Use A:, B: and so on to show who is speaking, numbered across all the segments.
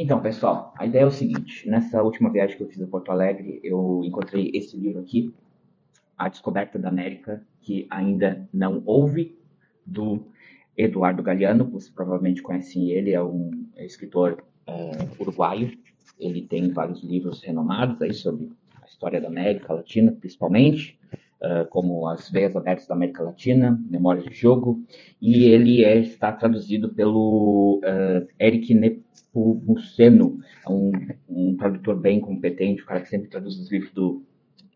A: Então, pessoal, a ideia é o seguinte: nessa última viagem que eu fiz a Porto Alegre, eu encontrei esse livro aqui, A Descoberta da América, que ainda não houve, do Eduardo Galeano. Você provavelmente conhecem ele, é um escritor é, uruguaio. Ele tem vários livros renomados aí sobre a história da América Latina, principalmente. Uh, como As Veias Abertas da América Latina, Memórias de Jogo, e ele é, está traduzido pelo uh, Eric Nepomuceno, um, um tradutor bem competente, o cara que sempre traduz os livros do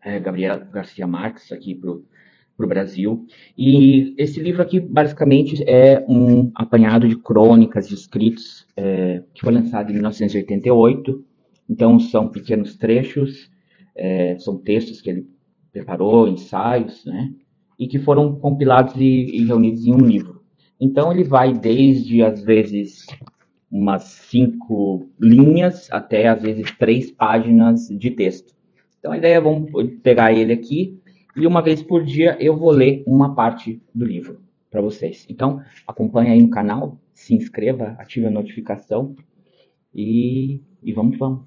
A: uh, Gabriel Garcia Marques aqui para o Brasil. E esse livro aqui, basicamente, é um apanhado de crônicas e escritos é, que foi lançado em 1988. Então, são pequenos trechos, é, são textos que ele preparou, ensaios, né? E que foram compilados e, e reunidos em um livro. Então ele vai desde, às vezes, umas cinco linhas até, às vezes, três páginas de texto. Então a ideia é, vamos pegar ele aqui e uma vez por dia eu vou ler uma parte do livro para vocês. Então acompanhe aí no canal, se inscreva, ative a notificação e, e vamos, vamos.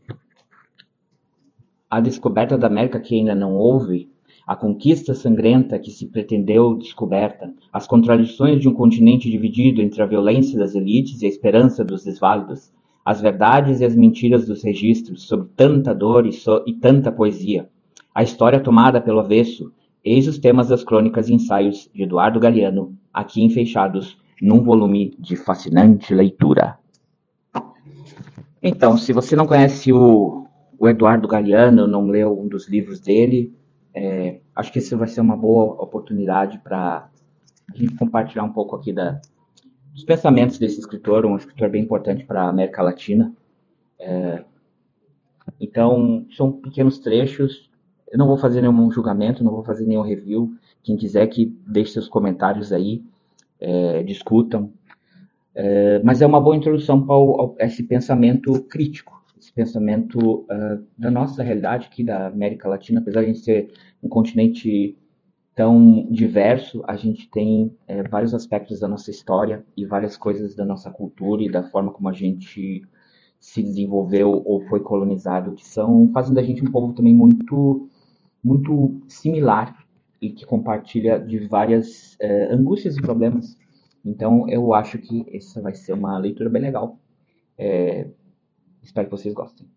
A: A descoberta da América que ainda não houve a conquista sangrenta que se pretendeu descoberta, as contradições de um continente dividido entre a violência das elites e a esperança dos desválidos, as verdades e as mentiras dos registros sobre tanta dor e, so e tanta poesia, a história tomada pelo avesso, eis os temas das crônicas e ensaios de Eduardo Galeano, aqui enfechados num volume de fascinante leitura. Então, se você não conhece o, o Eduardo Galeano, não leu um dos livros dele, é, acho que isso vai ser uma boa oportunidade para a gente compartilhar um pouco aqui da, dos pensamentos desse escritor, um escritor bem importante para a América Latina. É, então, são pequenos trechos. Eu não vou fazer nenhum julgamento, não vou fazer nenhum review. Quem quiser que deixe seus comentários aí, é, discutam. É, mas é uma boa introdução para esse pensamento crítico pensamento uh, da nossa realidade aqui da América Latina, apesar de a gente ser um continente tão diverso, a gente tem é, vários aspectos da nossa história e várias coisas da nossa cultura e da forma como a gente se desenvolveu ou foi colonizado, que são fazem da gente um povo também muito muito similar e que compartilha de várias é, angústias e problemas. Então eu acho que essa vai ser uma leitura bem legal. É, Espero que vocês gostem.